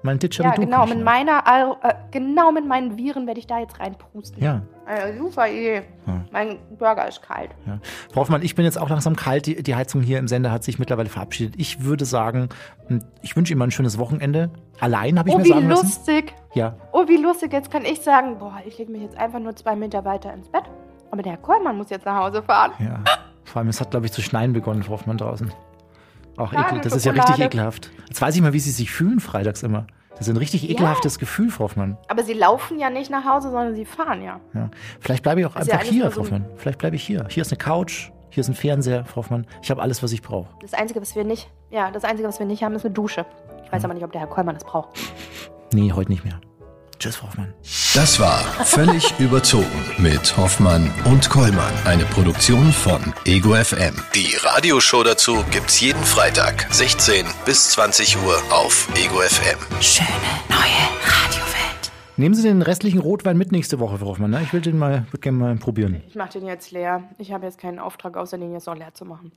Mein ja, Didgeridoo. genau, kann ich mit meiner, äh, genau mit meinen Viren werde ich da jetzt reinpusten. Ja, Äh, super Idee. Ja. Mein Burger ist kalt. ja. Frau Hoffmann, ich bin jetzt auch langsam kalt. Die, die Heizung hier im Sender hat sich mittlerweile verabschiedet. Ich würde sagen, hm, ich wünsche Ihnen mal ein schönes Wochenende. Allein habe ich Oh, mir wie sagen lassen. lustig. Ja, Oh, wie lustig. Jetzt kann ich sagen, boah, ich lege mich jetzt einfach nur zwei Meter weiter ins Bett. Aber der Herr Kollmann muss jetzt nach Hause fahren. ja. (laughs) Vor allem, es hat, glaube ich, zu schneien begonnen, Frau Hoffmann, draußen. Auch Schade, ekel. Das ist ja richtig ekelhaft. Jetzt weiß ich mal, wie Sie sich fühlen freitags immer. Das ist ein richtig ekelhaftes Gefühl, Frau Hoffmann. Aber sie laufen ja nicht nach Hause, sondern sie fahren ja. Ja. Vielleicht bleibe ich auch ist ja einfach alles hier, Frau so Hoffmann. Vielleicht bleibe ich hier. Hier ist eine Couch, hier ist ein Fernseher, Frau Hoffmann. Ich habe alles, was ich brauche. Das Einzige, was wir nicht, ja, das Einzige, was wir nicht haben, ist eine Dusche. Ich weiß aber nicht, ob der Herr Kollmann das braucht. Nee, heute nicht mehr. Tschüss, Hoffmann. Das war völlig (laughs) überzogen mit Hoffmann und Kollmann. Eine Produktion von Ego FM. Die Radioshow dazu gibt's jeden Freitag, 16 bis 20 Uhr auf Ego FM. Schöne neue Radiowelt. Nehmen Sie den restlichen Rotwein mit nächste Woche, Frau Hoffmann. Ne? Ich will den mal, würde gerne mal probieren. Ich mache den jetzt leer. Ich habe jetzt keinen Auftrag, außer den jetzt noch leer zu machen.